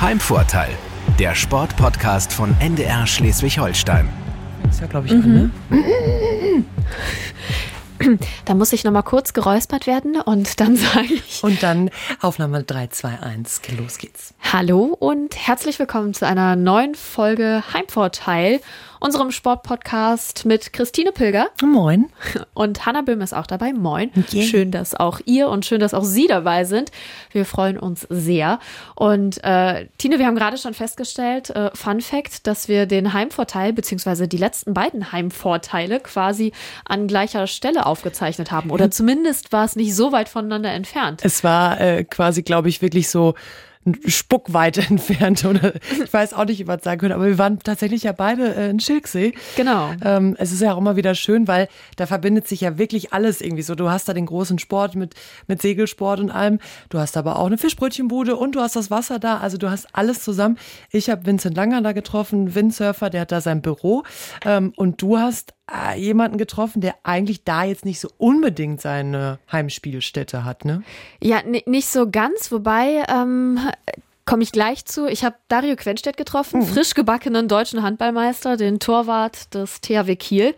Heimvorteil, der Sportpodcast von NDR Schleswig-Holstein. Ist ja, glaube ich, mhm. an, ne? Da muss ich nochmal kurz geräuspert werden und dann sage ich. Und dann Aufnahme 3, 2, 1, los geht's. Hallo und herzlich willkommen zu einer neuen Folge Heimvorteil unserem Sportpodcast mit Christine Pilger. Moin. Und Hanna Böhm ist auch dabei. Moin. Yeah. Schön, dass auch ihr und schön, dass auch Sie dabei sind. Wir freuen uns sehr. Und äh, Tine, wir haben gerade schon festgestellt, äh, Fun Fact, dass wir den Heimvorteil beziehungsweise die letzten beiden Heimvorteile quasi an gleicher Stelle aufgezeichnet haben. Oder zumindest war es nicht so weit voneinander entfernt. Es war äh, quasi, glaube ich, wirklich so Spuckweite entfernt oder ich weiß auch nicht, wie man es sagen könnte, aber wir waren tatsächlich ja beide äh, in Schilksee. Genau. Ähm, es ist ja auch immer wieder schön, weil da verbindet sich ja wirklich alles irgendwie so. Du hast da den großen Sport mit, mit Segelsport und allem. Du hast aber auch eine Fischbrötchenbude und du hast das Wasser da. Also du hast alles zusammen. Ich habe Vincent Langer da getroffen, Windsurfer, der hat da sein Büro. Ähm, und du hast äh, jemanden getroffen, der eigentlich da jetzt nicht so unbedingt seine Heimspielstätte hat, ne? Ja, nicht so ganz, wobei ähm, komme ich gleich zu. Ich habe Dario Quenstedt getroffen, mhm. frisch gebackenen deutschen Handballmeister, den Torwart des THW Kiel.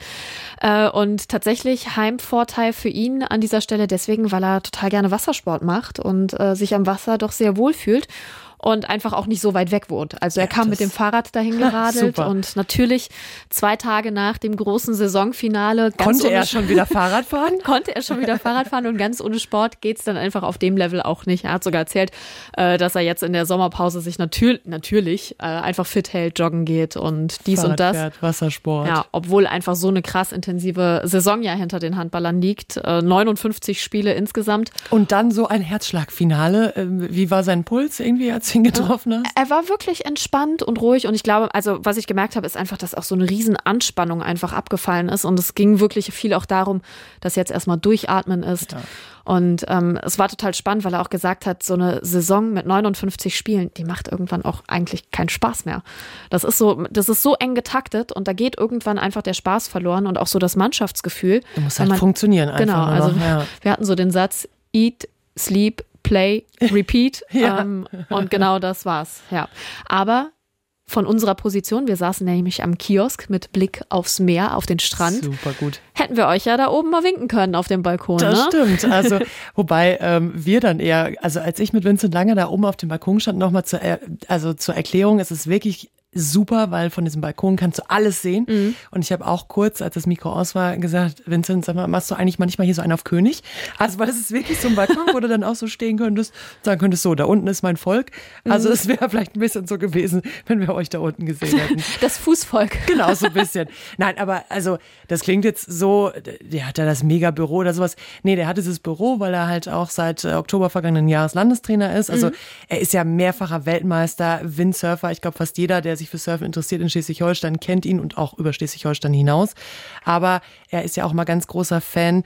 Äh, und tatsächlich Heimvorteil für ihn an dieser Stelle deswegen, weil er total gerne Wassersport macht und äh, sich am Wasser doch sehr wohl fühlt und einfach auch nicht so weit weg wohnt. Also er ja, kam mit dem Fahrrad dahin geradelt und natürlich zwei Tage nach dem großen Saisonfinale. konnte er schon wieder Fahrrad fahren? konnte er schon wieder Fahrrad fahren und ganz ohne Sport geht's dann einfach auf dem Level auch nicht. Er hat sogar erzählt, äh, dass er jetzt in der Sommerpause sich natürlich, natürlich äh, einfach fit hält, joggen geht und dies Fahrrad und das. Fährt, Wassersport. Ja, obwohl einfach so eine krass intensive Saison ja hinter den Handballern liegt. 59 äh, Spiele insgesamt. Und dann so ein Herzschlagfinale. Wie war sein Puls irgendwie? Als ihn getroffen hast? Er war wirklich entspannt und ruhig und ich glaube, also was ich gemerkt habe, ist einfach, dass auch so eine riesen Anspannung einfach abgefallen ist und es ging wirklich viel auch darum, dass jetzt erstmal durchatmen ist. Ja. Und ähm, es war total spannend, weil er auch gesagt hat, so eine Saison mit 59 Spielen, die macht irgendwann auch eigentlich keinen Spaß mehr. Das ist so, das ist so eng getaktet und da geht irgendwann einfach der Spaß verloren und auch so das Mannschaftsgefühl. Du musst halt man, funktionieren einfach. Genau, also ja. wir hatten so den Satz, eat, sleep, Play, Repeat. ja. ähm, und genau das war's. Ja. Aber von unserer Position, wir saßen nämlich am Kiosk mit Blick aufs Meer, auf den Strand. Super gut. Hätten wir euch ja da oben mal winken können auf dem Balkon. Das ne? stimmt. Also, wobei ähm, wir dann eher, also als ich mit Vincent Lange da oben auf dem Balkon stand, nochmal zur, also zur Erklärung, es ist wirklich super, weil von diesem Balkon kannst du alles sehen. Mhm. Und ich habe auch kurz, als das Mikro aus war, gesagt, Vincent, sag mal, machst du eigentlich manchmal hier so einen auf König? Also, weil es ist wirklich so ein Balkon, wo du dann auch so stehen könntest, sagen könntest, so, da unten ist mein Volk. Also, mhm. es wäre vielleicht ein bisschen so gewesen, wenn wir euch da unten gesehen hätten. Das Fußvolk. Genau, so ein bisschen. Nein, aber also, das klingt jetzt so, der hat ja das Mega-Büro oder sowas. Nee, der hat dieses Büro, weil er halt auch seit äh, Oktober vergangenen Jahres Landestrainer ist. Also, mhm. er ist ja mehrfacher Weltmeister, Windsurfer. Ich glaube, fast jeder, der sich für Surfen interessiert in Schleswig-Holstein, kennt ihn und auch über Schleswig-Holstein hinaus. Aber er ist ja auch mal ganz großer Fan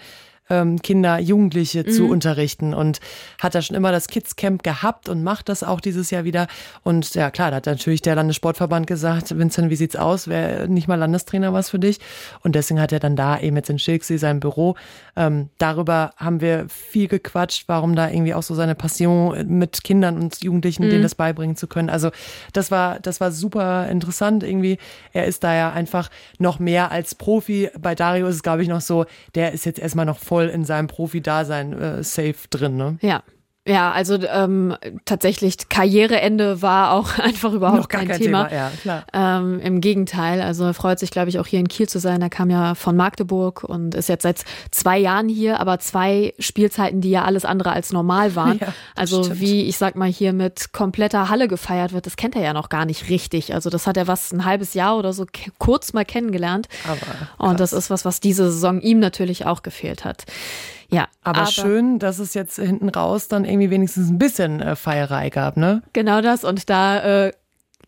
ähm, Kinder, Jugendliche mhm. zu unterrichten und hat da schon immer das Kids Camp gehabt und macht das auch dieses Jahr wieder. Und ja, klar, da hat natürlich der Landessportverband gesagt, Vincent, wie sieht's aus? Wäre nicht mal Landestrainer was für dich? Und deswegen hat er dann da eben jetzt in Schilksee sein Büro. Ähm, darüber haben wir viel gequatscht, warum da irgendwie auch so seine Passion mit Kindern und Jugendlichen, mhm. denen das beibringen zu können. Also das war, das war super interessant irgendwie. Er ist da ja einfach noch mehr als Profi. Bei Dario ist es, glaube ich, noch so, der ist jetzt erstmal noch voll voll in seinem Profi-Dasein äh, safe drin, ne? Ja. Ja, also ähm, tatsächlich Karriereende war auch einfach überhaupt kein, kein, Thema. Thema. Ja, klar. Ähm, Im Gegenteil, also er freut sich, glaube ich, auch hier in Kiel zu sein. Er kam ja von Magdeburg und ist jetzt seit zwei Jahren hier, aber zwei Spielzeiten, die ja alles andere als normal waren. Ja, also stimmt. wie ich sag mal hier mit kompletter Halle gefeiert wird, das kennt er ja noch gar nicht richtig. Also das hat er was ein halbes Jahr oder so kurz mal kennengelernt. Aber und das ist was, was diese Saison ihm natürlich auch gefehlt hat. Ja, aber, aber, schön, dass es jetzt hinten raus dann irgendwie wenigstens ein bisschen äh, Feierei gab, ne? Genau das und da äh,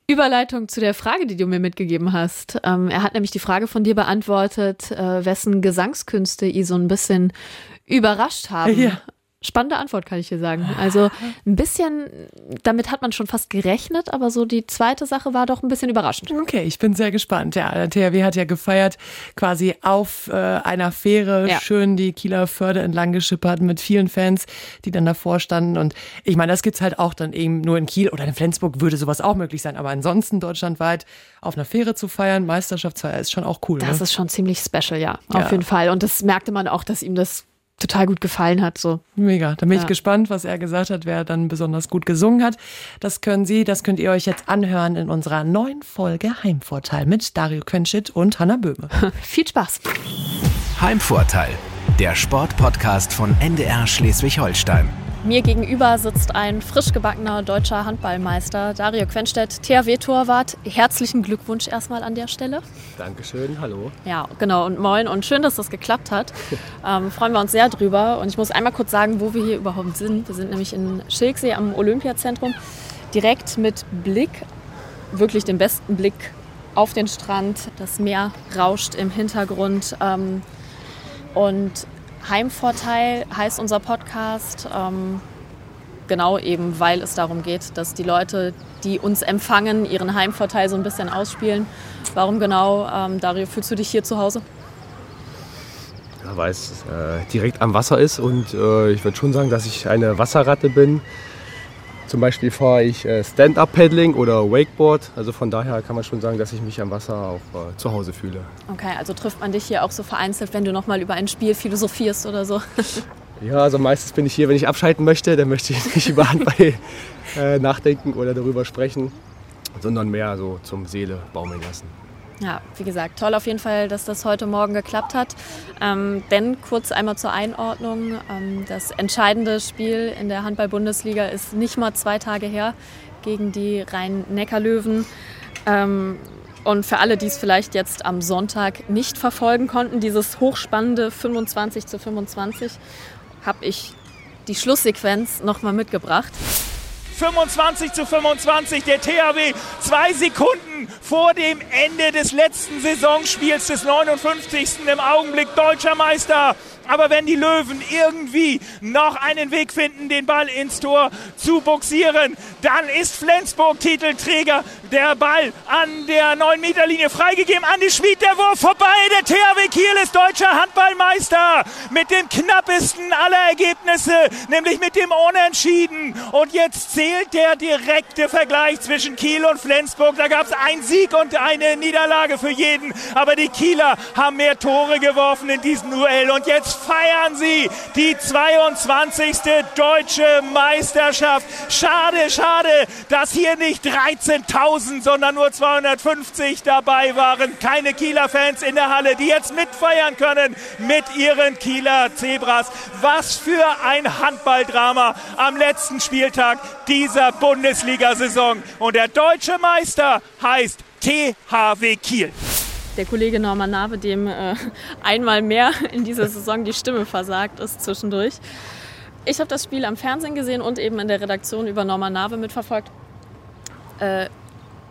Überleitung zu der Frage, die du mir mitgegeben hast. Ähm, er hat nämlich die Frage von dir beantwortet, äh, wessen Gesangskünste ihn so ein bisschen überrascht haben. Ja. Spannende Antwort, kann ich dir sagen. Also ein bisschen, damit hat man schon fast gerechnet, aber so die zweite Sache war doch ein bisschen überraschend. Okay, ich bin sehr gespannt. Ja, der THW hat ja gefeiert, quasi auf äh, einer Fähre ja. schön die Kieler Förde entlang geschippert mit vielen Fans, die dann davor standen. Und ich meine, das gibt's halt auch dann eben nur in Kiel oder in Flensburg würde sowas auch möglich sein. Aber ansonsten deutschlandweit auf einer Fähre zu feiern, Meisterschaftsfeier ist schon auch cool. Das ne? ist schon ziemlich special, ja, auf ja. jeden Fall. Und das merkte man auch, dass ihm das total gut gefallen hat. So. Mega. Da bin ja. ich gespannt, was er gesagt hat, wer dann besonders gut gesungen hat. Das können Sie, das könnt ihr euch jetzt anhören in unserer neuen Folge Heimvorteil mit Dario Quenschit und Hanna Böhme. Viel Spaß. Heimvorteil, der Sportpodcast von NDR Schleswig-Holstein. Mir gegenüber sitzt ein frisch gebackener deutscher Handballmeister, Dario Quenstedt, THW-Torwart. Herzlichen Glückwunsch erstmal an der Stelle. Dankeschön, hallo. Ja, genau und moin und schön, dass das geklappt hat. Ähm, freuen wir uns sehr drüber und ich muss einmal kurz sagen, wo wir hier überhaupt sind. Wir sind nämlich in Schilksee am Olympiazentrum, direkt mit Blick, wirklich den besten Blick auf den Strand. Das Meer rauscht im Hintergrund ähm, und Heimvorteil heißt unser Podcast. Ähm, genau eben, weil es darum geht, dass die Leute, die uns empfangen, ihren Heimvorteil so ein bisschen ausspielen. Warum genau, ähm, Dario, fühlst du dich hier zu Hause? Ja, weil es äh, direkt am Wasser ist und äh, ich würde schon sagen, dass ich eine Wasserratte bin. Zum Beispiel fahre ich äh, Stand-Up-Paddling oder Wakeboard. Also von daher kann man schon sagen, dass ich mich am Wasser auch äh, zu Hause fühle. Okay, also trifft man dich hier auch so vereinzelt, wenn du nochmal über ein Spiel philosophierst oder so? Ja, also meistens bin ich hier, wenn ich abschalten möchte, dann möchte ich nicht über Handball äh, nachdenken oder darüber sprechen, sondern mehr so zum Seele baumeln lassen. Ja, wie gesagt, toll auf jeden Fall, dass das heute Morgen geklappt hat. Ähm, denn kurz einmal zur Einordnung. Ähm, das entscheidende Spiel in der Handball-Bundesliga ist nicht mal zwei Tage her gegen die Rhein-Neckar-Löwen. Ähm, und für alle, die es vielleicht jetzt am Sonntag nicht verfolgen konnten, dieses hochspannende 25 zu 25, habe ich die Schlusssequenz nochmal mitgebracht. 25 zu 25. Der THW zwei Sekunden vor dem Ende des letzten Saisonspiels des 59. im Augenblick deutscher Meister. Aber wenn die Löwen irgendwie noch einen Weg finden, den Ball ins Tor zu boxieren, dann ist Flensburg Titelträger. Der Ball an der 9-Meter-Linie freigegeben. Andi Schmid, der Wurf vorbei. Der THW Kiel ist deutscher Handballmeister mit dem knappesten aller Ergebnisse, nämlich mit dem Unentschieden. Und jetzt zählt der direkte Vergleich zwischen Kiel und Flensburg. Da gab es einen Sieg und eine Niederlage für jeden. Aber die Kieler haben mehr Tore geworfen in diesem Duell. Und jetzt feiern sie die 22. deutsche Meisterschaft. Schade, schade, dass hier nicht 13.000, sondern nur 250 dabei waren. Keine Kieler Fans in der Halle, die jetzt mitfeiern können mit ihren Kieler Zebras. Was für ein Handballdrama am letzten Spieltag dieser Bundesliga-Saison. Und der deutsche Meister heißt THW Kiel der Kollege Norman Nabe, dem äh, einmal mehr in dieser Saison die Stimme versagt ist zwischendurch. Ich habe das Spiel am Fernsehen gesehen und eben in der Redaktion über Norman Nabe mitverfolgt. Äh,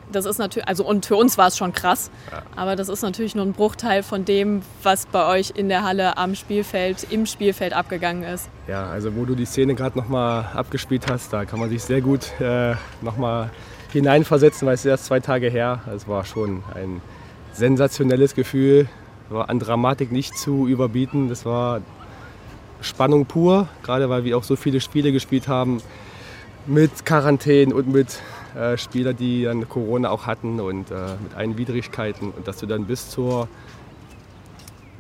das ist natürlich, also und für uns war es schon krass, ja. aber das ist natürlich nur ein Bruchteil von dem, was bei euch in der Halle am Spielfeld, im Spielfeld abgegangen ist. Ja, also wo du die Szene gerade nochmal abgespielt hast, da kann man sich sehr gut äh, nochmal hineinversetzen, weil es ist erst zwei Tage her. Es war schon ein sensationelles Gefühl. War an Dramatik nicht zu überbieten. Das war Spannung pur, gerade weil wir auch so viele Spiele gespielt haben mit Quarantänen und mit äh, Spielern, die dann Corona auch hatten und äh, mit allen Widrigkeiten. Und dass du dann bis zur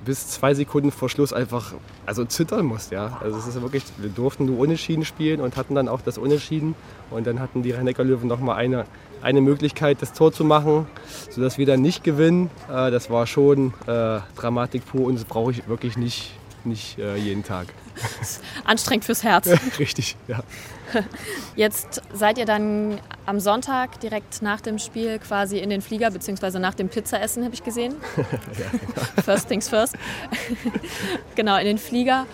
bis zwei Sekunden vor Schluss einfach also zittern musst. Ja? Also es ist wirklich, wir durften nur Unentschieden spielen und hatten dann auch das Unentschieden. Und dann hatten die rhein löwen noch mal eine, eine Möglichkeit, das Tor zu machen, sodass wir dann nicht gewinnen. Äh, das war schon äh, Dramatik pur und das brauche ich wirklich nicht, nicht äh, jeden Tag. Anstrengend fürs Herz. Richtig, ja. Jetzt seid ihr dann am Sonntag direkt nach dem Spiel quasi in den Flieger, beziehungsweise nach dem Pizzaessen, habe ich gesehen. ja, genau. First things first. genau, in den Flieger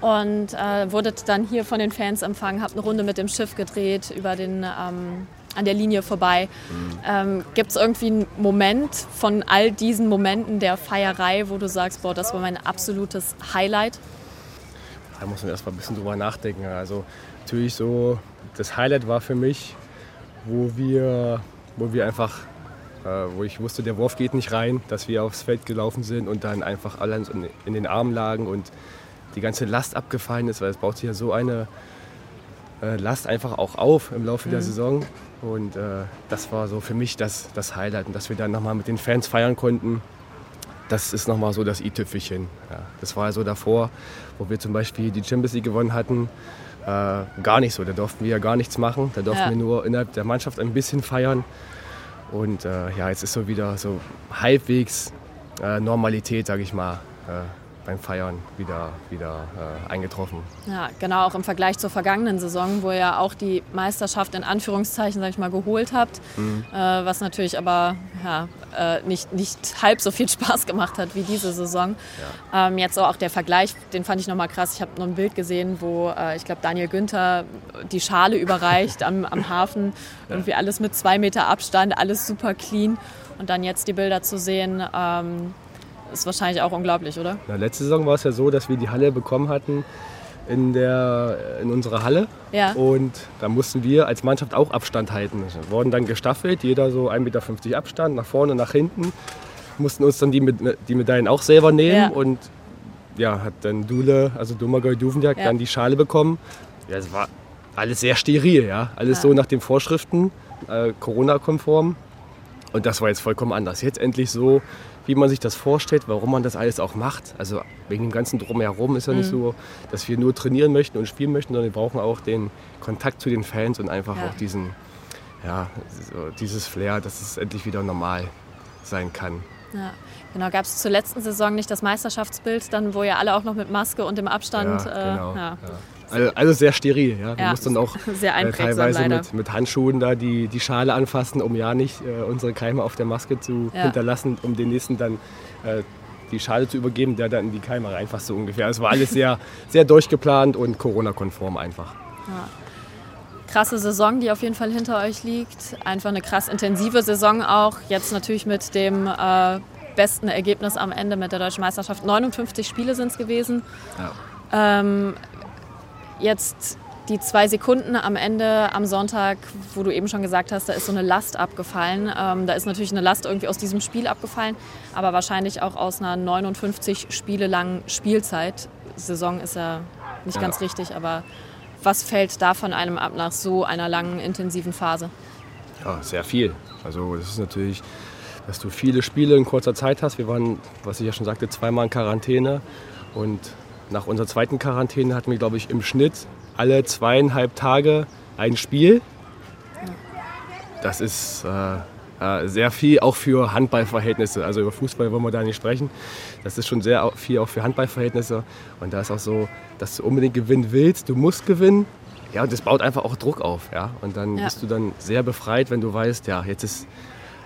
und äh, wurdet dann hier von den Fans empfangen, habt eine Runde mit dem Schiff gedreht über den ähm, an der Linie vorbei. Mhm. Ähm, Gibt es irgendwie einen Moment von all diesen Momenten der Feierei, wo du sagst, boah, das war mein absolutes Highlight? da muss man erstmal ein bisschen drüber nachdenken. Also natürlich so, das Highlight war für mich, wo wir, wo wir einfach, äh, wo ich wusste, der Wurf geht nicht rein, dass wir aufs Feld gelaufen sind und dann einfach alle in, in den Armen lagen und die ganze Last abgefallen ist, weil es baut sich ja so eine äh, Last einfach auch auf im Laufe mhm. der Saison. Und äh, das war so für mich das, das Highlight. Und dass wir dann nochmal mit den Fans feiern konnten, das ist nochmal so das i-Tüpfelchen. Ja, das war so davor, wo wir zum Beispiel die Champions League gewonnen hatten, äh, gar nicht so. Da durften wir ja gar nichts machen. Da durften ja. wir nur innerhalb der Mannschaft ein bisschen feiern. Und äh, ja, jetzt ist so wieder so halbwegs äh, Normalität, sage ich mal, äh, beim Feiern wieder, wieder äh, eingetroffen. Ja, genau, auch im Vergleich zur vergangenen Saison, wo ihr auch die Meisterschaft in Anführungszeichen, sag ich mal, geholt habt, mhm. äh, was natürlich aber ja, äh, nicht, nicht halb so viel Spaß gemacht hat wie diese Saison. Ja. Ähm, jetzt auch der Vergleich, den fand ich nochmal krass. Ich habe noch ein Bild gesehen, wo äh, ich glaube Daniel Günther die Schale überreicht am, am Hafen, irgendwie alles mit zwei Meter Abstand, alles super clean. Und dann jetzt die Bilder zu sehen, ähm, ist wahrscheinlich auch unglaublich, oder? Na, letzte Saison war es ja so, dass wir die Halle bekommen hatten in, der, in unserer Halle. Ja. Und da mussten wir als Mannschaft auch Abstand halten. Wir wurden dann gestaffelt, jeder so 1,50 Meter Abstand, nach vorne, nach hinten. Mussten uns dann die, die Medaillen auch selber nehmen. Ja. Und ja, hat dann Dule, also Domagoj Duvenjak, ja. dann die Schale bekommen. Ja, es war alles sehr steril, ja. Alles so nach den Vorschriften, äh, Corona-konform. Und das war jetzt vollkommen anders. Jetzt endlich so, wie man sich das vorstellt, warum man das alles auch macht. Also wegen dem ganzen Drumherum ist ja mhm. nicht so, dass wir nur trainieren möchten und spielen möchten, sondern wir brauchen auch den Kontakt zu den Fans und einfach ja. auch diesen, ja, so dieses Flair, dass es endlich wieder normal sein kann. Ja, genau. Gab es zur letzten Saison nicht das Meisterschaftsbild, dann wo ja alle auch noch mit Maske und im Abstand. Ja, genau. Äh, ja. Also, also, sehr steril. Ja. Wir ja, mussten dann auch äh, teilweise mit, mit, Handschuhen da die, die Schale anfassen, um ja nicht äh, unsere Keime auf der Maske zu ja. hinterlassen, um den nächsten dann äh, die Schale zu übergeben, der dann in die Keime reinfasst, so ungefähr. Es war alles sehr, sehr durchgeplant und Corona-konform einfach. Ja. Krasse Saison, die auf jeden Fall hinter euch liegt. Einfach eine krass intensive Saison auch. Jetzt natürlich mit dem äh, besten Ergebnis am Ende mit der Deutschen Meisterschaft. 59 Spiele sind es gewesen. Ja. Ähm, jetzt die zwei Sekunden am Ende am Sonntag, wo du eben schon gesagt hast, da ist so eine Last abgefallen. Ähm, da ist natürlich eine Last irgendwie aus diesem Spiel abgefallen, aber wahrscheinlich auch aus einer 59 Spiele langen Spielzeit. Saison ist ja nicht ja. ganz richtig, aber was fällt da von einem ab nach so einer langen, intensiven Phase? Ja, sehr viel. Also das ist natürlich, dass du viele Spiele in kurzer Zeit hast. Wir waren, was ich ja schon sagte, zweimal in Quarantäne und nach unserer zweiten Quarantäne hatten wir, glaube ich, im Schnitt alle zweieinhalb Tage ein Spiel. Das ist äh, äh, sehr viel auch für Handballverhältnisse. Also über Fußball wollen wir da nicht sprechen. Das ist schon sehr viel auch für Handballverhältnisse. Und da ist auch so, dass du unbedingt gewinnen willst. Du musst gewinnen. Ja, und das baut einfach auch Druck auf. Ja? Und dann ja. bist du dann sehr befreit, wenn du weißt, ja, jetzt ist,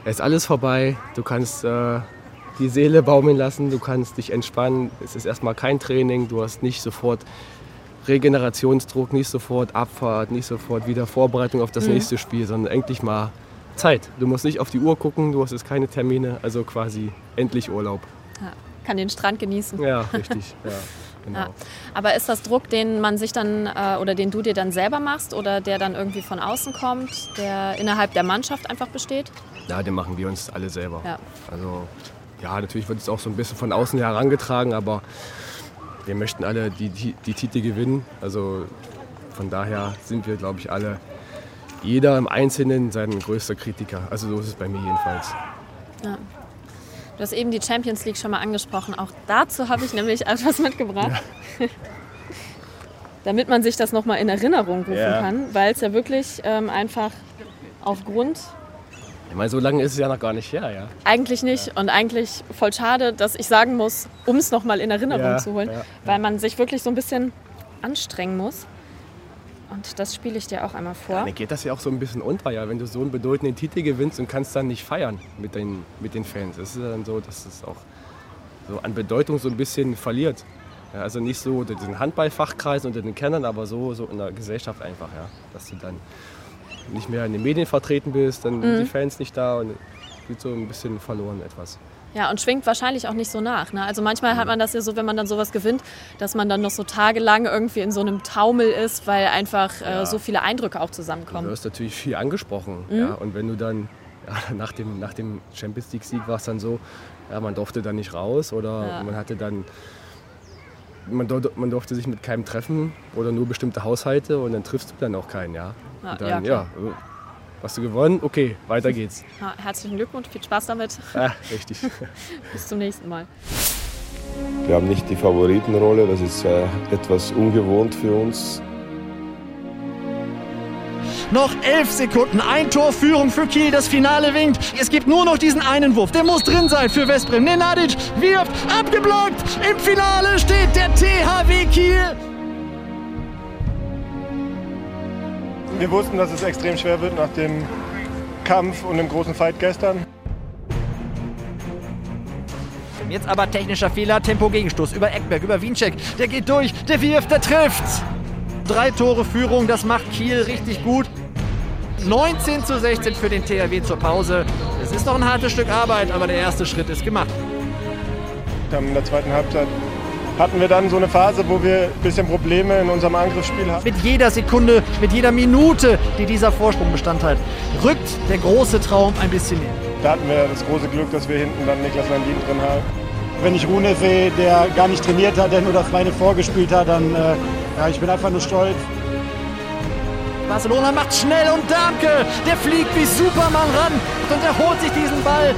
jetzt ist alles vorbei. Du kannst äh, die Seele baumeln lassen, du kannst dich entspannen. Es ist erstmal kein Training, du hast nicht sofort Regenerationsdruck, nicht sofort Abfahrt, nicht sofort wieder Vorbereitung auf das mhm. nächste Spiel, sondern endlich mal Zeit. Du musst nicht auf die Uhr gucken, du hast jetzt keine Termine, also quasi endlich Urlaub. Ja, kann den Strand genießen. Ja, richtig. ja, genau. ja. Aber ist das Druck, den man sich dann äh, oder den du dir dann selber machst oder der dann irgendwie von außen kommt, der innerhalb der Mannschaft einfach besteht? Ja, den machen wir uns alle selber. Also ja, natürlich wird es auch so ein bisschen von außen herangetragen, aber wir möchten alle die, die, die Titel gewinnen. Also von daher sind wir, glaube ich, alle, jeder im Einzelnen sein größter Kritiker. Also so ist es bei mir jedenfalls. Ja. Du hast eben die Champions League schon mal angesprochen. Auch dazu habe ich nämlich etwas mitgebracht. Ja. Damit man sich das nochmal in Erinnerung rufen ja. kann, weil es ja wirklich ähm, einfach aufgrund ich meine, so lange ist es ja noch gar nicht her, ja. Eigentlich nicht. Ja. Und eigentlich voll schade, dass ich sagen muss, um es nochmal in Erinnerung ja, zu holen, ja, weil man sich wirklich so ein bisschen anstrengen muss. Und das spiele ich dir auch einmal vor. Dann geht das ja auch so ein bisschen unter, ja, wenn du so einen bedeutenden Titel gewinnst und kannst dann nicht feiern mit den, mit den Fans. Es ist dann so, dass es auch so an Bedeutung so ein bisschen verliert. Ja, also nicht so unter den Handballfachkreisen, unter den Kennern, aber so, so in der Gesellschaft einfach, ja. Dass du dann nicht mehr in den Medien vertreten bist, dann mhm. sind die Fans nicht da und wird so ein bisschen verloren etwas. Ja, und schwingt wahrscheinlich auch nicht so nach. Ne? Also manchmal hat man das ja so, wenn man dann sowas gewinnt, dass man dann noch so tagelang irgendwie in so einem Taumel ist, weil einfach äh, so viele Eindrücke auch zusammenkommen. Du wirst natürlich viel angesprochen. Mhm. Ja? Und wenn du dann ja, nach, dem, nach dem Champions League-Sieg war es dann so, ja, man durfte dann nicht raus oder ja. man hatte dann man, man, durfte sich mit keinem treffen oder nur bestimmte Haushalte und dann triffst du dann auch keinen, ja. Ah, dann, ja, ja, Hast du gewonnen? Okay, weiter geht's. Ja, herzlichen Glückwunsch, viel Spaß damit. Ja, richtig. Bis zum nächsten Mal. Wir haben nicht die Favoritenrolle, das ist äh, etwas ungewohnt für uns. Noch elf Sekunden, ein Tor Führung für Kiel, das Finale winkt. Es gibt nur noch diesen einen Wurf, der muss drin sein für Westbrem. Nenadic wirft, abgeblockt. Im Finale steht der THW Kiel. Wir wussten, dass es extrem schwer wird nach dem Kampf und dem großen Fight gestern. Jetzt aber technischer Fehler, Tempo-Gegenstoß über Eckberg, über Wiencheck. Der geht durch, der wirft, der trifft. Drei Tore Führung, das macht Kiel richtig gut. 19 zu 16 für den THW zur Pause. Es ist noch ein hartes Stück Arbeit, aber der erste Schritt ist gemacht. In der zweiten Halbzeit hatten wir dann so eine Phase, wo wir ein bisschen Probleme in unserem Angriffsspiel hatten. Mit jeder Sekunde, mit jeder Minute, die dieser Vorsprung Bestand hat, rückt der große Traum ein bisschen näher. Da hatten wir das große Glück, dass wir hinten dann Niklas Landin drin haben. Wenn ich Rune sehe, der gar nicht trainiert hat, der nur das Beine vorgespielt hat, dann äh, ja, ich bin einfach nur stolz. Barcelona macht schnell und Darmke, der fliegt wie Superman ran und erholt sich diesen Ball.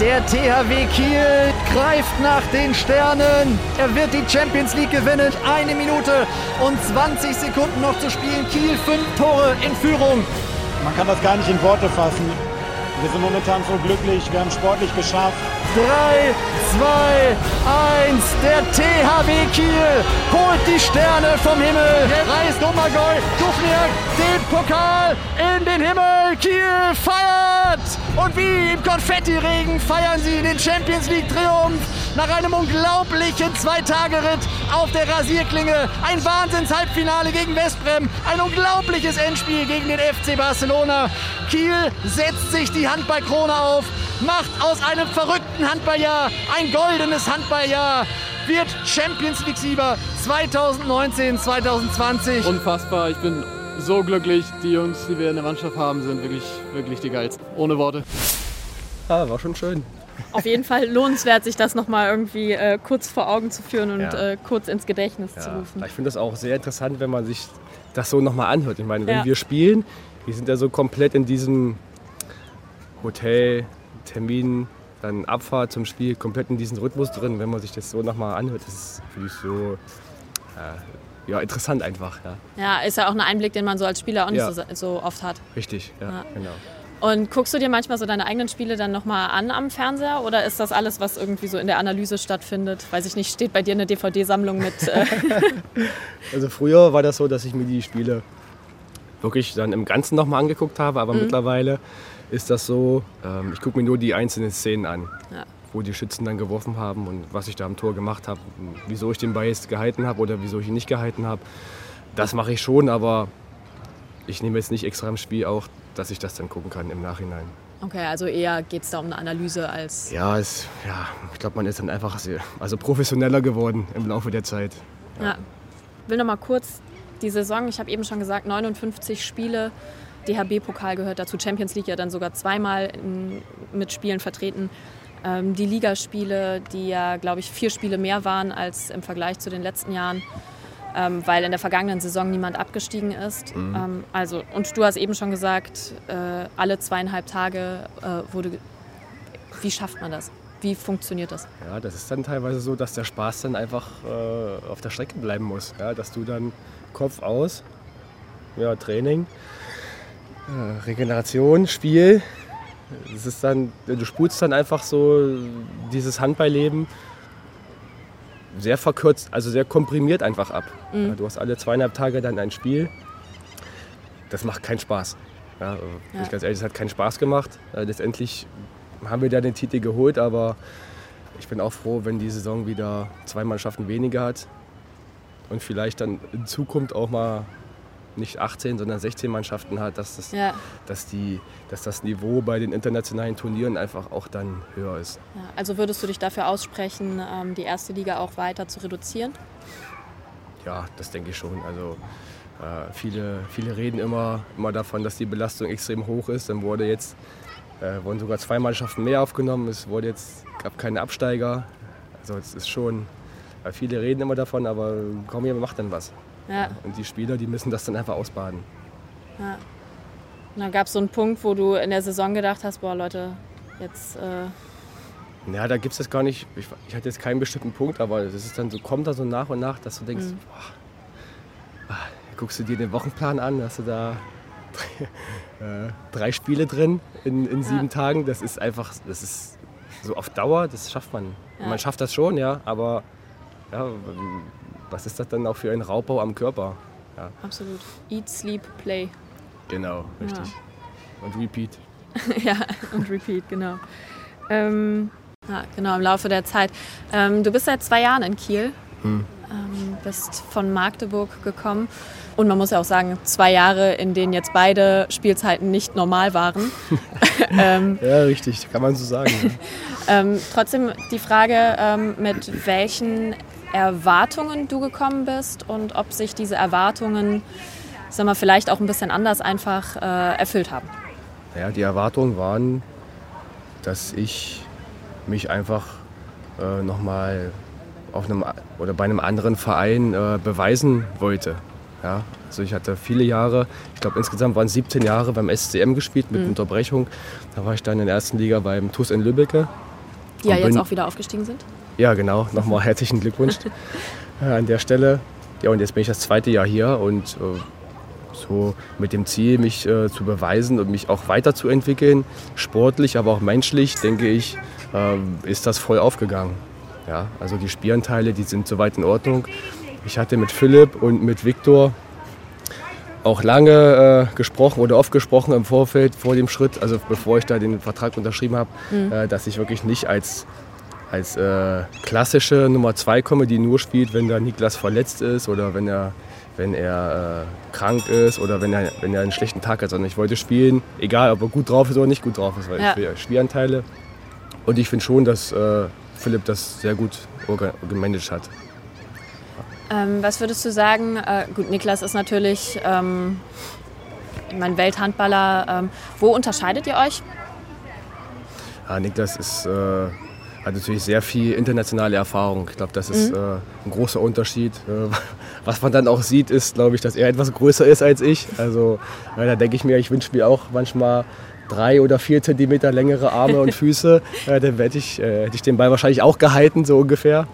Der THW Kiel greift nach den Sternen. Er wird die Champions League gewinnen. Eine Minute und 20 Sekunden noch zu spielen. Kiel fünf Tore in Führung. Man kann das gar nicht in Worte fassen. Wir sind momentan so glücklich. Wir haben sportlich geschafft. 3, 2, 1. Der THW Kiel holt die Sterne vom Himmel. Reißt Domagoj Dufniak den Pokal in den Himmel. Kiel feiert. Und wie im Konfettiregen feiern sie den Champions League Triumph. Nach einem unglaublichen Zweitageritt auf der Rasierklinge. Ein Wahnsinns-Halbfinale gegen Westbrem. Ein unglaubliches Endspiel gegen den FC Barcelona. Kiel setzt sich die Handballkrone auf macht aus einem verrückten Handballjahr ein goldenes Handballjahr, wird Champions League-Sieger 2019, 2020. Unfassbar, ich bin so glücklich. Die Jungs, die wir in der Mannschaft haben, sind wirklich, wirklich die geilsten. Ohne Worte. Ja, war schon schön. Auf jeden Fall lohnenswert, sich das nochmal irgendwie äh, kurz vor Augen zu führen und ja. äh, kurz ins Gedächtnis ja. zu rufen. Ich finde das auch sehr interessant, wenn man sich das so nochmal anhört. Ich meine, wenn ja. wir spielen, wir sind ja so komplett in diesem Hotel, Termin, dann Abfahrt zum Spiel, komplett in diesen Rhythmus drin. Wenn man sich das so nochmal anhört, das ist für mich so äh, ja, interessant einfach. Ja. ja, ist ja auch ein Einblick, den man so als Spieler auch nicht ja. so, so, oft hat. Richtig, ja, ja, genau. Und guckst du dir manchmal so deine eigenen Spiele dann nochmal an am Fernseher oder ist das alles, was irgendwie so in der Analyse stattfindet? Weiß ich nicht, steht bei dir eine DVD-Sammlung mit? Äh also früher war das so, dass ich mir die Spiele wirklich dann im Ganzen nochmal angeguckt habe, aber mhm. mittlerweile ist das so, ähm, ich gucke mir nur die einzelnen Szenen an, ja. Wo die Schützen dann geworfen haben und was ich da am Tor gemacht habe, wieso ich den Ball jetzt gehalten habe oder wieso ich ihn nicht gehalten habe. Das mache ich schon, aber ich nehme jetzt nicht extra im Spiel auch, dass ich das dann gucken kann im Nachhinein. Okay, also eher geht es da um eine Analyse als. Ja, es, ja ich glaube, man ist dann einfach sehr, also professioneller geworden im Laufe der Zeit. Ja. ja. Ich will noch mal kurz die Saison, ich habe eben schon gesagt, 59 Spiele. DHB-Pokal gehört dazu, Champions League ja dann sogar zweimal in, mit Spielen vertreten. Ähm, die Ligaspiele, die ja, glaube ich, vier Spiele mehr waren als im Vergleich zu den letzten Jahren, ähm, weil in der vergangenen Saison niemand abgestiegen ist. Mhm. Ähm, also, und du hast eben schon gesagt, äh, alle zweieinhalb Tage äh, wurde. Wie schafft man das? Wie funktioniert das? Ja, das ist dann teilweise so, dass der Spaß dann einfach äh, auf der Strecke bleiben muss. Ja, dass du dann Kopf aus, ja, Training, Regeneration, Spiel. Es ist dann, du spulst dann einfach so dieses Handballleben sehr verkürzt, also sehr komprimiert einfach ab. Mhm. Du hast alle zweieinhalb Tage dann ein Spiel. Das macht keinen Spaß. Ja, also ja. Ich ganz ehrlich, es hat keinen Spaß gemacht. Äh, letztendlich haben wir da den Titel geholt, aber ich bin auch froh, wenn die Saison wieder zwei Mannschaften weniger hat und vielleicht dann in Zukunft auch mal nicht 18, sondern 16 Mannschaften hat, dass das, ja. dass die, dass das Niveau bei den internationalen Turnieren einfach auch dann höher ist. Ja, also würdest du dich dafür aussprechen, ähm, die erste Liga auch weiter zu reduzieren? Ja, das denke ich schon. Also äh, viele, viele reden immer, immer davon, dass die Belastung extrem hoch ist. Dann wurde jetzt, äh, wurden sogar zwei Mannschaften mehr aufgenommen. Es wurde jetzt, gab keine Absteiger. Also es ist schon, äh, viele reden immer davon, aber kaum jemand macht dann was. Ja. Und die Spieler, die müssen das dann einfach ausbaden. Ja. Und dann gab es so einen Punkt, wo du in der Saison gedacht hast, boah Leute, jetzt... Äh ja, da gibt es das gar nicht. Ich, ich, hatte jetzt keinen bestimmten Punkt, aber es ist dann so, kommt da so nach und nach, dass du denkst, mhm. boah, ah, guckst du dir den Wochenplan an, hast du da drei, äh, drei Spiele drin in, in sieben ja. Tagen. Das ist einfach, das ist so auf Dauer, das schafft man. Ja. Man schafft das schon, ja, aber ja, was ist das dann auch für ein Raubbau am Körper? Ja. Absolut. Eat, sleep, play. Genau, richtig. Ja. Und repeat. ja, und repeat, genau. Ähm, ja, genau, im Laufe der Zeit. Ähm, du bist seit zwei Jahren in Kiel. Hm. Ähm, bist von Magdeburg gekommen. Und man muss ja auch sagen, zwei Jahre, in denen jetzt beide Spielzeiten nicht normal waren. ähm, ja, richtig, kann man so sagen. ähm, trotzdem die Frage, ähm, mit welchen Erwartungen du gekommen bist und ob sich diese Erwartungen, sagen wir, vielleicht auch ein bisschen anders einfach äh, erfüllt haben. Ja, die Erwartungen waren, dass ich mich einfach äh, nochmal auf einem oder bei einem anderen Verein äh, beweisen wollte. Ja, also ich hatte viele Jahre, ich glaube insgesamt waren es 17 Jahre beim SCM gespielt mit mhm. Unterbrechung. Da war ich dann in der ersten Liga beim TuS in Lübbecke. Die ja jetzt auch wieder aufgestiegen sind? Ja, genau. Nochmal herzlichen Glückwunsch äh, an der Stelle. Ja, und jetzt bin ich das zweite Jahr hier und äh, so mit dem Ziel, mich äh, zu beweisen und mich auch weiterzuentwickeln, sportlich, aber auch menschlich, denke ich, äh, ist das voll aufgegangen. Ja, also die Spielanteile, die sind soweit in Ordnung. Ich hatte mit Philipp und mit Viktor auch lange äh, gesprochen oder oft gesprochen im Vorfeld vor dem Schritt, also bevor ich da den Vertrag unterschrieben habe, mhm. äh, dass ich wirklich nicht als als äh, klassische Nummer 2 komme, die nur spielt, wenn der Niklas verletzt ist oder wenn er, wenn er äh, krank ist oder wenn er, wenn er einen schlechten Tag hat, sondern ich wollte spielen, egal ob er gut drauf ist oder nicht gut drauf ist, weil ja. ich will Spielanteile. Und ich finde schon, dass äh, Philipp das sehr gut gemanagt hat. Ähm, was würdest du sagen? Äh, gut, Niklas ist natürlich ähm, mein Welthandballer. Ähm, wo unterscheidet ihr euch? Ja, Niklas ist äh, hat natürlich sehr viel internationale Erfahrung. Ich glaube, das ist mhm. äh, ein großer Unterschied. Äh, was man dann auch sieht, ist, glaube ich, dass er etwas größer ist als ich. Also äh, da denke ich mir, ich wünsche mir auch manchmal drei oder vier Zentimeter längere Arme und Füße. Äh, dann hätte ich, äh, hätte ich den Ball wahrscheinlich auch gehalten, so ungefähr.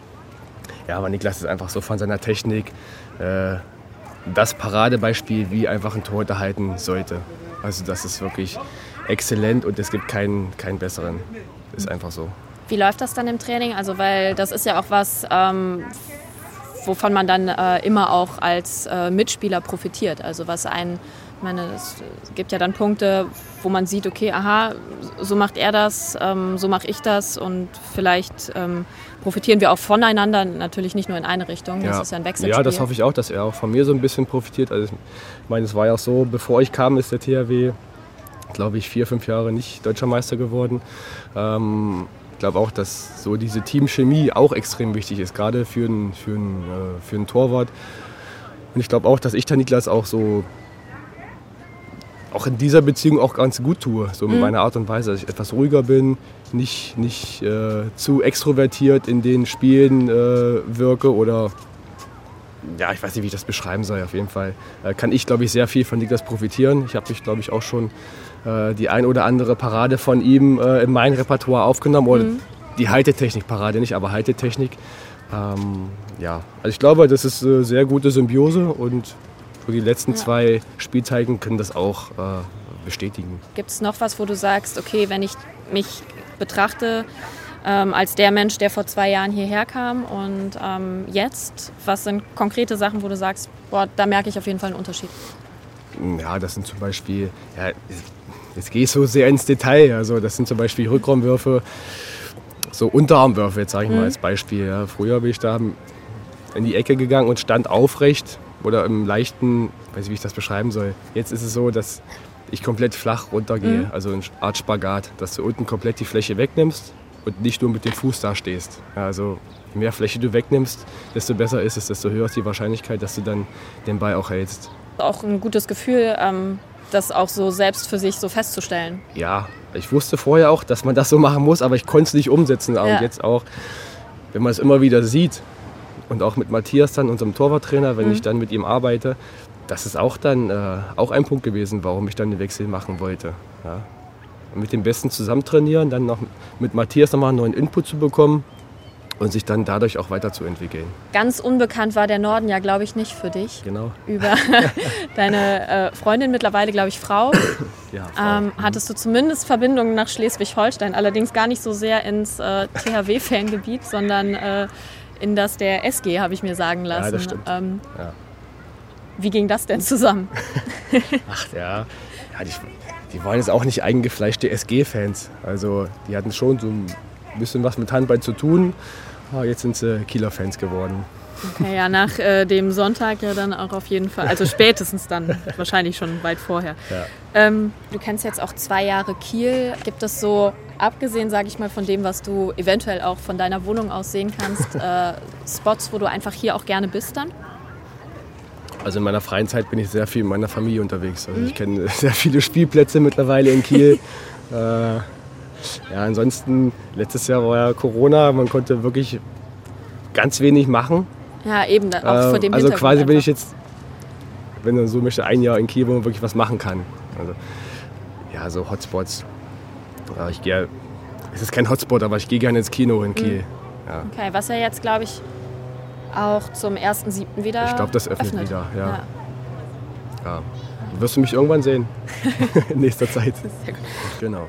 Ja, aber Niklas ist einfach so von seiner Technik äh, das Paradebeispiel, wie einfach ein Tor halten sollte. Also das ist wirklich exzellent und es gibt keinen, keinen besseren. Ist einfach so. Wie läuft das dann im Training? Also, weil das ist ja auch was, ähm, wovon man dann äh, immer auch als äh, Mitspieler profitiert. Also, was ein, ich meine, es gibt ja dann Punkte, wo man sieht, okay, aha, so macht er das, ähm, so mache ich das und vielleicht ähm, profitieren wir auch voneinander, natürlich nicht nur in eine Richtung. Ja. Das ist ja ein Wechselspiel. Ja, das hoffe ich auch, dass er auch von mir so ein bisschen profitiert. Also, ich meine, es war ja auch so, bevor ich kam, ist der THW, glaube ich, vier, fünf Jahre nicht deutscher Meister geworden. Ähm, ich glaube auch, dass so diese Teamchemie auch extrem wichtig ist, gerade für einen, für einen, äh, für einen Torwart. Und ich glaube auch, dass ich der Niklas auch so auch in dieser Beziehung auch ganz gut tue, so mit mhm. meiner Art und Weise, dass ich etwas ruhiger bin, nicht, nicht äh, zu extrovertiert in den Spielen äh, wirke oder ja, ich weiß nicht, wie ich das beschreiben soll. Auf jeden Fall äh, kann ich, glaube ich, sehr viel von Niklas profitieren. Ich habe mich, glaube ich, auch schon äh, die ein oder andere Parade von ihm äh, in mein Repertoire aufgenommen. Oder mhm. die Haltetechnik-Parade nicht, aber Haltetechnik. Ähm, ja, also ich glaube, das ist eine sehr gute Symbiose und die letzten ja. zwei Spielzeiten können das auch äh, bestätigen. Gibt es noch was, wo du sagst, okay, wenn ich mich betrachte ähm, als der Mensch, der vor zwei Jahren hierher kam und ähm, jetzt, was sind konkrete Sachen, wo du sagst, boah, da merke ich auf jeden Fall einen Unterschied? Ja, das sind zum Beispiel, ja, jetzt gehe ich so sehr ins Detail. Also das sind zum Beispiel Rückraumwürfe, so Unterarmwürfe, jetzt sage ich mhm. mal als Beispiel. Ja. Früher bin ich da in die Ecke gegangen und stand aufrecht oder im leichten, weiß ich, wie ich das beschreiben soll. Jetzt ist es so, dass ich komplett flach runtergehe, mhm. also eine Art Spagat, dass du unten komplett die Fläche wegnimmst und nicht nur mit dem Fuß da stehst. Also je mehr Fläche du wegnimmst, desto besser ist es, desto höher ist die Wahrscheinlichkeit, dass du dann den Ball auch hältst. Auch ein gutes Gefühl, ähm, das auch so selbst für sich so festzustellen. Ja, ich wusste vorher auch, dass man das so machen muss, aber ich konnte es nicht umsetzen. Ja. Und jetzt auch, wenn man es immer wieder sieht und auch mit Matthias dann, unserem Torwarttrainer, wenn mhm. ich dann mit ihm arbeite, das ist auch dann äh, auch ein Punkt gewesen, warum ich dann den Wechsel machen wollte. Ja. Mit dem Besten zusammen trainieren, dann noch mit Matthias nochmal einen neuen Input zu bekommen und sich dann dadurch auch weiterzuentwickeln. Ganz unbekannt war der Norden ja, glaube ich, nicht für dich. Genau. Über deine äh, Freundin, mittlerweile, glaube ich, Frau. ja, Frau. Ähm, mhm. hattest du zumindest Verbindungen nach Schleswig-Holstein, allerdings gar nicht so sehr ins äh, THW-Fangebiet, sondern äh, in das der SG, habe ich mir sagen lassen. Ja, das stimmt. Ähm, ja. Wie ging das denn zusammen? Ach ja, ja die, die waren jetzt auch nicht eingefleischte SG-Fans. Also die hatten schon so ein bisschen was mit Handball zu tun. Aber jetzt sind sie Kieler-Fans geworden. Okay, ja, nach äh, dem Sonntag ja dann auch auf jeden Fall. Also spätestens dann, wahrscheinlich schon weit vorher. Ja. Ähm, du kennst jetzt auch zwei Jahre Kiel. Gibt es so, abgesehen, sage ich mal, von dem, was du eventuell auch von deiner Wohnung aus sehen kannst, äh, Spots, wo du einfach hier auch gerne bist dann? Also in meiner freien Zeit bin ich sehr viel mit meiner Familie unterwegs. Also mhm. ich kenne sehr viele Spielplätze mittlerweile in Kiel. äh, ja, ansonsten, letztes Jahr war ja Corona, man konnte wirklich ganz wenig machen. Ja, eben, auch vor dem Also quasi bin ich jetzt, wenn man so möchte, ein Jahr in Kiel, wo man wirklich was machen kann. Also, ja, so Hotspots. Ja, ich gehe, es ist kein Hotspot, aber ich gehe gerne ins Kino in Kiel. Mhm. Ja. Okay, was ja jetzt, glaube ich, auch zum 1.7. wieder Ich glaube, das öffnet, öffnet, wieder, ja. ja. ja. Wirst du mich irgendwann sehen in nächster Zeit. Sehr gut. Genau.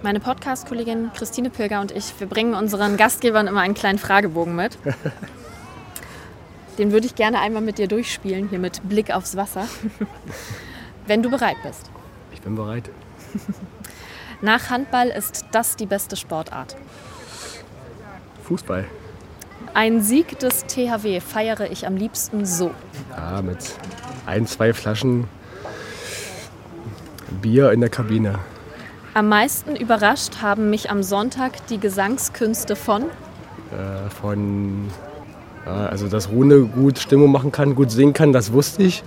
Meine Podcast-Kollegin Christine Pilger und ich, wir bringen unseren Gastgebern immer einen kleinen Fragebogen mit. Den würde ich gerne einmal mit dir durchspielen, hier mit Blick aufs Wasser. Wenn du bereit bist. Ich bin bereit. Nach Handball ist das die beste Sportart. Fußball. Ein Sieg des THW feiere ich am liebsten so. Ja, mit ein, zwei Flaschen Bier in der Kabine. Am meisten überrascht haben mich am Sonntag die Gesangskünste von? Äh, von, ja, also dass Rune gut Stimmung machen kann, gut singen kann, das wusste ich.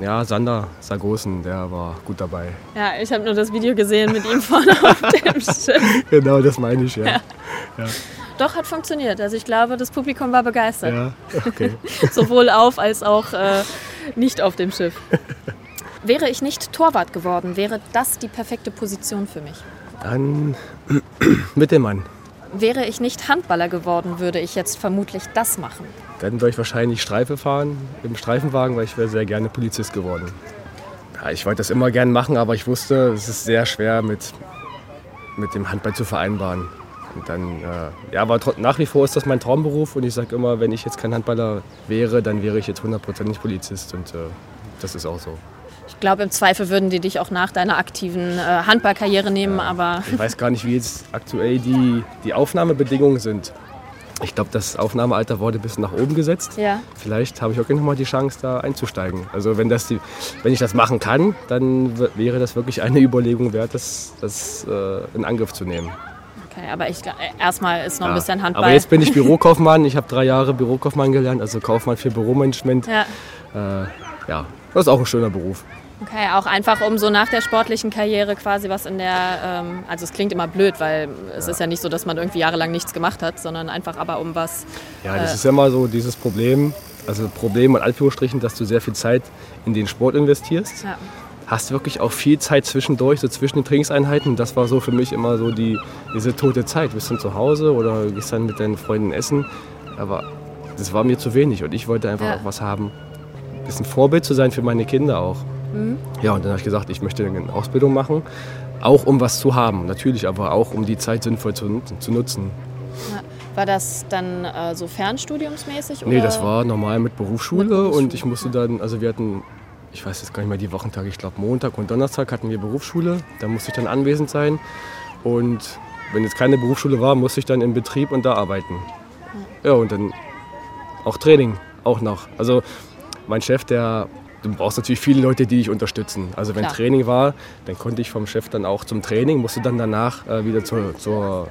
Ja, Sander Sargosen, der war gut dabei. Ja, ich habe nur das Video gesehen mit ihm vorne auf dem Schiff. Genau, das meine ich, ja. ja. ja. Doch, hat funktioniert. Also ich glaube, das Publikum war begeistert. Ja, okay. Sowohl auf als auch äh, nicht auf dem Schiff. Wäre ich nicht Torwart geworden, wäre das die perfekte Position für mich? Dann Mittelmann. Wäre ich nicht Handballer geworden, würde ich jetzt vermutlich das machen. Dann würde ich wahrscheinlich Streife fahren im Streifenwagen, weil ich wäre sehr gerne Polizist geworden. Ja, ich wollte das immer gerne machen, aber ich wusste, es ist sehr schwer mit, mit dem Handball zu vereinbaren. Und dann, äh, ja, aber nach wie vor ist das mein Traumberuf und ich sage immer, wenn ich jetzt kein Handballer wäre, dann wäre ich jetzt hundertprozentig Polizist und äh, das ist auch so. Ich glaube, im Zweifel würden die dich auch nach deiner aktiven äh, Handballkarriere nehmen, ja, aber. Ich weiß gar nicht, wie jetzt aktuell die, die Aufnahmebedingungen sind. Ich glaube, das Aufnahmealter wurde ein bisschen nach oben gesetzt. Ja. Vielleicht habe ich auch noch mal die Chance, da einzusteigen. Also wenn, das die, wenn ich das machen kann, dann wäre das wirklich eine Überlegung wert, das, das äh, in Angriff zu nehmen. Okay, aber ich, erstmal ist noch ja. ein bisschen Handball. Aber jetzt bin ich Bürokaufmann. Ich habe drei Jahre Bürokaufmann gelernt, also Kaufmann für Büromanagement. Ja. Äh, ja, das ist auch ein schöner Beruf. Okay, auch einfach um so nach der sportlichen Karriere quasi was in der, ähm, also es klingt immer blöd, weil es ja. ist ja nicht so, dass man irgendwie jahrelang nichts gemacht hat, sondern einfach aber um was. Ja, das äh, ist ja immer so dieses Problem, also Problem in Anführungsstrichen, dass du sehr viel Zeit in den Sport investierst. Ja. Hast wirklich auch viel Zeit zwischendurch, so zwischen den Trainingseinheiten. Das war so für mich immer so die, diese tote Zeit. Bist dann zu Hause oder gehst dann mit deinen Freunden essen. Aber das war mir zu wenig und ich wollte einfach ja. auch was haben. Ein bisschen Vorbild zu sein für meine Kinder auch. Mhm. Ja, und dann habe ich gesagt, ich möchte eine Ausbildung machen, auch um was zu haben, natürlich, aber auch um die Zeit sinnvoll zu, zu nutzen. Ja. War das dann äh, so fernstudiumsmäßig? Oder? Nee, das war normal mit Berufsschule, mit Berufsschule, und ich musste dann, also wir hatten, ich weiß jetzt gar nicht mehr die Wochentage, ich glaube Montag und Donnerstag hatten wir Berufsschule, da musste ich dann anwesend sein und wenn jetzt keine Berufsschule war, musste ich dann im Betrieb und da arbeiten. Ja und dann auch Training, auch noch. Also mein Chef, der du brauchst natürlich viele Leute, die dich unterstützen. Also wenn Klar. Training war, dann konnte ich vom Chef dann auch zum Training, musste dann danach äh, wieder zur, zur,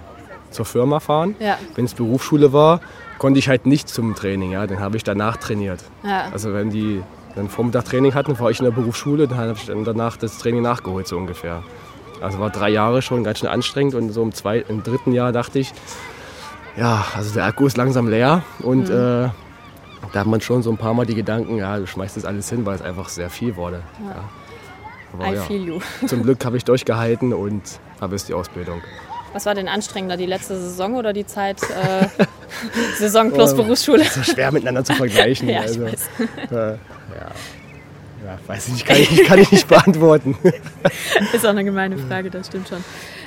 zur Firma fahren. Ja. Wenn es Berufsschule war, konnte ich halt nicht zum Training. Ja, dann habe ich danach trainiert. Ja. Also wenn die dann Vormittag Training hatten, war ich in der Berufsschule, dann habe ich dann danach das Training nachgeholt so ungefähr. Also war drei Jahre schon ganz schön anstrengend und so im, zweiten, im dritten Jahr dachte ich, ja, also der Akku ist langsam leer und mhm. äh, da hat man schon so ein paar Mal die Gedanken, ja, du schmeißt das alles hin, weil es einfach sehr viel wurde. Ja. Aber, I feel you. Zum Glück habe ich durchgehalten und habe jetzt die Ausbildung. Was war denn anstrengender, die letzte Saison oder die Zeit äh, Saison plus oh, Berufsschule? Das ist schwer miteinander zu vergleichen. ja, also, weiß. Äh, ja. ja. weiß ich nicht, kann ich, nicht, kann ich nicht beantworten. ist auch eine gemeine Frage, das stimmt schon.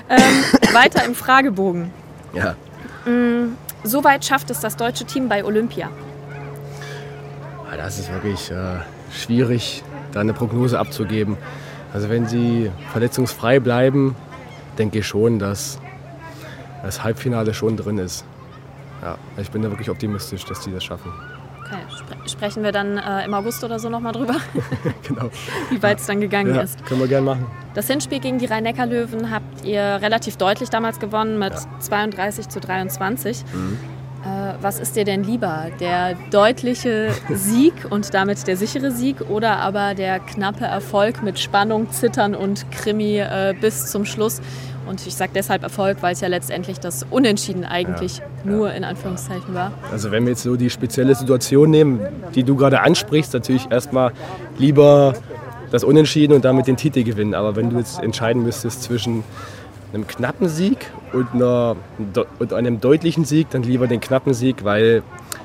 Ähm, weiter im Fragebogen. Ja. Mm, Soweit schafft es das deutsche Team bei Olympia? Das ist wirklich äh, schwierig, da eine Prognose abzugeben. Also wenn sie verletzungsfrei bleiben, denke ich schon, dass das Halbfinale schon drin ist. Ja, ich bin da wirklich optimistisch, dass die das schaffen. Okay, Spre sprechen wir dann äh, im August oder so nochmal drüber, genau. wie weit es dann gegangen ja, ist. Können wir gerne machen. Das Hinspiel gegen die Rhein-Neckar-Löwen habt ihr relativ deutlich damals gewonnen mit ja. 32 zu 23. Mhm. Was ist dir denn lieber? Der deutliche Sieg und damit der sichere Sieg oder aber der knappe Erfolg mit Spannung, Zittern und Krimi äh, bis zum Schluss? Und ich sage deshalb Erfolg, weil es ja letztendlich das Unentschieden eigentlich ja, nur in Anführungszeichen war. Also wenn wir jetzt so die spezielle Situation nehmen, die du gerade ansprichst, natürlich erstmal lieber das Unentschieden und damit den Titel gewinnen. Aber wenn du jetzt entscheiden müsstest zwischen einem knappen Sieg und, einer, und einem deutlichen Sieg, dann lieber den knappen Sieg, weil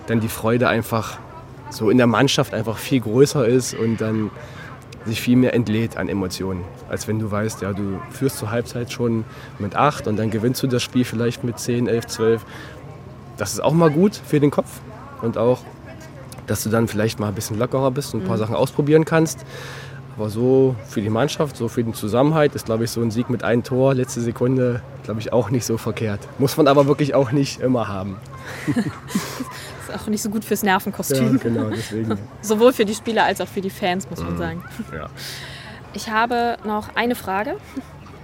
dann die Freude einfach so in der Mannschaft einfach viel größer ist und dann sich viel mehr entlädt an Emotionen, als wenn du weißt, ja, du führst zur Halbzeit schon mit 8 und dann gewinnst du das Spiel vielleicht mit 10, 11, 12. Das ist auch mal gut für den Kopf und auch, dass du dann vielleicht mal ein bisschen lockerer bist und ein paar mhm. Sachen ausprobieren kannst. Aber so für die Mannschaft, so für den Zusammenhalt ist, glaube ich, so ein Sieg mit einem Tor, letzte Sekunde, glaube ich, auch nicht so verkehrt. Muss man aber wirklich auch nicht immer haben. ist auch nicht so gut fürs Nervenkostüm. Ja, genau, deswegen. Sowohl für die Spieler als auch für die Fans, muss man mhm. sagen. Ja. Ich habe noch eine Frage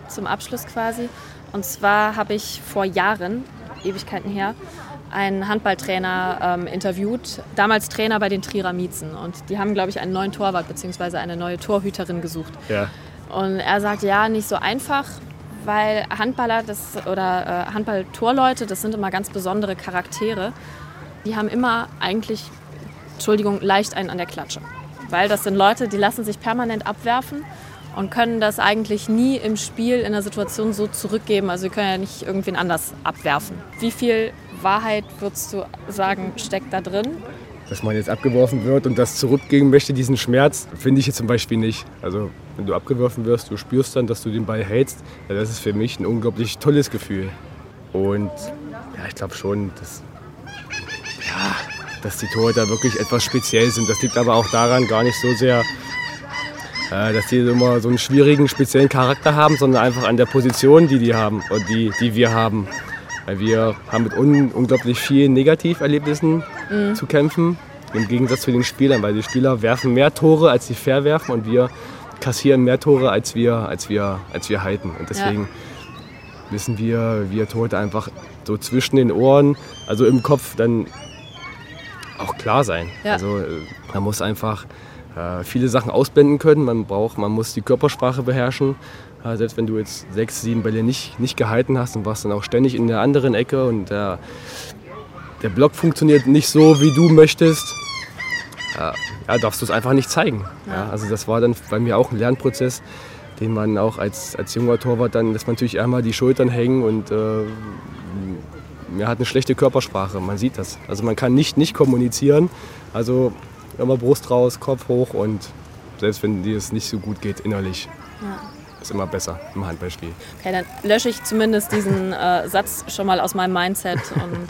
zum Abschluss quasi. Und zwar habe ich vor Jahren, Ewigkeiten her, einen Handballtrainer ähm, interviewt, damals Trainer bei den Trierer Miezen. Und die haben, glaube ich, einen neuen Torwart bzw. eine neue Torhüterin gesucht. Ja. Und er sagt, ja, nicht so einfach, weil Handballer das, oder äh, Handballtorleute, das sind immer ganz besondere Charaktere. Die haben immer eigentlich, Entschuldigung, leicht einen an der Klatsche. Weil das sind Leute, die lassen sich permanent abwerfen und können das eigentlich nie im Spiel in der Situation so zurückgeben. Also sie können ja nicht irgendwen anders abwerfen. Wie viel Wahrheit, würdest du sagen, steckt da drin? Dass man jetzt abgeworfen wird und das zurückgeben möchte, diesen Schmerz, finde ich jetzt zum Beispiel nicht. Also wenn du abgeworfen wirst, du spürst dann, dass du den Ball hältst, ja, das ist für mich ein unglaublich tolles Gefühl. Und ja, ich glaube schon, dass, ja, dass die Torhüter wirklich etwas speziell sind. Das liegt aber auch daran gar nicht so sehr, äh, dass die immer so einen schwierigen, speziellen Charakter haben, sondern einfach an der Position, die die haben und die, die wir haben. Weil wir haben mit un unglaublich vielen Negativerlebnissen mhm. zu kämpfen. Im Gegensatz zu den Spielern, weil die Spieler werfen mehr Tore, als sie verwerfen und wir kassieren mehr Tore, als wir, als wir, als wir halten. Und deswegen ja. müssen wir, wir Torhüter einfach so zwischen den Ohren, also im Kopf, dann auch klar sein. Ja. Also äh, man muss einfach äh, viele Sachen ausblenden können. Man braucht, man muss die Körpersprache beherrschen. Ja, selbst wenn du jetzt sechs, sieben Bälle nicht, nicht gehalten hast und warst dann auch ständig in der anderen Ecke und der, der Block funktioniert nicht so, wie du möchtest, ja, ja darfst du es einfach nicht zeigen. Ja, also das war dann bei mir auch ein Lernprozess, den man auch als, als junger Torwart dann, dass man natürlich einmal die Schultern hängen und äh, mir hat eine schlechte Körpersprache, man sieht das. Also man kann nicht nicht kommunizieren, also immer Brust raus, Kopf hoch und selbst wenn dir es nicht so gut geht innerlich. Ja ist immer besser im Handballspiel. Okay, dann lösche ich zumindest diesen äh, Satz schon mal aus meinem Mindset. Und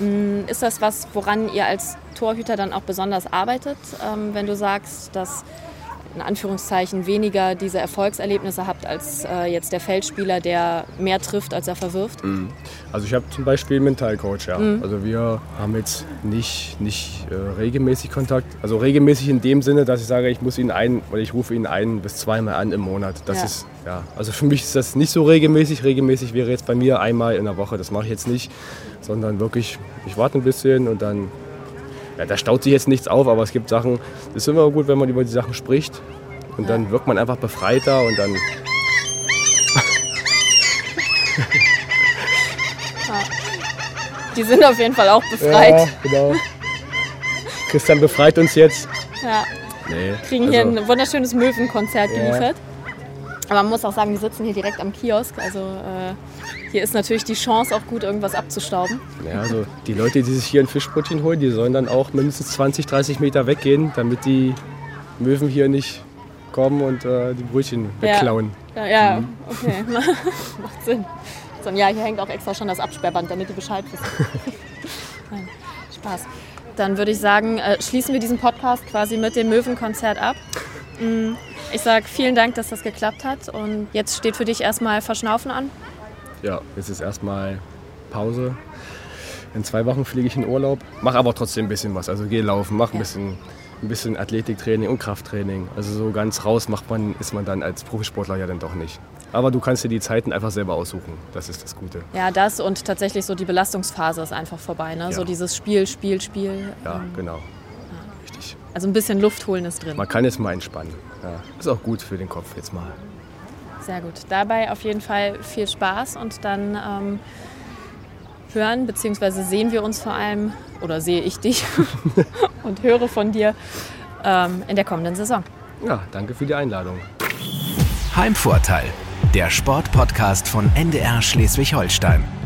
mh, mm, ist das was, woran ihr als Torhüter dann auch besonders arbeitet, ähm, wenn du sagst, dass in Anführungszeichen weniger diese Erfolgserlebnisse habt als äh, jetzt der Feldspieler, der mehr trifft, als er verwirft? Mhm. Also ich habe zum Beispiel einen Mentalcoach, ja. Mhm. Also wir haben jetzt nicht, nicht äh, regelmäßig Kontakt. Also regelmäßig in dem Sinne, dass ich sage, ich muss ihn ein oder ich rufe ihn ein bis zweimal an im Monat. Das ja. ist ja. Also für mich ist das nicht so regelmäßig. Regelmäßig wäre jetzt bei mir einmal in der Woche. Das mache ich jetzt nicht, sondern wirklich, ich warte ein bisschen und dann ja, da staut sich jetzt nichts auf, aber es gibt Sachen, es ist immer gut, wenn man über die Sachen spricht und ja. dann wirkt man einfach befreiter und dann. Die sind auf jeden Fall auch befreit. Ja, genau. Christian befreit uns jetzt. Ja. Nee, Kriegen also, hier ein wunderschönes Möwenkonzert ja. geliefert. Aber man muss auch sagen, wir sitzen hier direkt am Kiosk. Also äh, hier ist natürlich die Chance auch gut, irgendwas abzustauben. Ja, also die Leute, die sich hier ein Fischbrötchen holen, die sollen dann auch mindestens 20, 30 Meter weggehen, damit die Möwen hier nicht kommen und äh, die Brötchen wegklauen. Ja, ja, mhm. okay. Macht Sinn. So, ja, hier hängt auch extra schon das Absperrband, damit du Bescheid wissen. Nein, Spaß. Dann würde ich sagen, äh, schließen wir diesen Podcast quasi mit dem Möwenkonzert ab. Mhm. Ich sage vielen Dank, dass das geklappt hat. Und jetzt steht für dich erstmal Verschnaufen an. Ja, jetzt ist erstmal Pause. In zwei Wochen fliege ich in Urlaub, mache aber trotzdem ein bisschen was. Also gehe laufen, mache ein bisschen, ein bisschen Athletiktraining und Krafttraining. Also so ganz raus macht man, ist man dann als Profisportler ja dann doch nicht. Aber du kannst dir die Zeiten einfach selber aussuchen. Das ist das Gute. Ja, das und tatsächlich so die Belastungsphase ist einfach vorbei. Ne? Ja. So dieses Spiel, Spiel, Spiel. Ja, ähm, genau. Richtig. Also ein bisschen Luft holen ist drin. Man kann jetzt mal entspannen. Ja. Ist auch gut für den Kopf jetzt mal. Sehr gut. Dabei auf jeden Fall viel Spaß und dann ähm, hören bzw. sehen wir uns vor allem oder sehe ich dich und höre von dir ähm, in der kommenden Saison. Ja, danke für die Einladung. Heimvorteil, der Sportpodcast von NDR Schleswig-Holstein.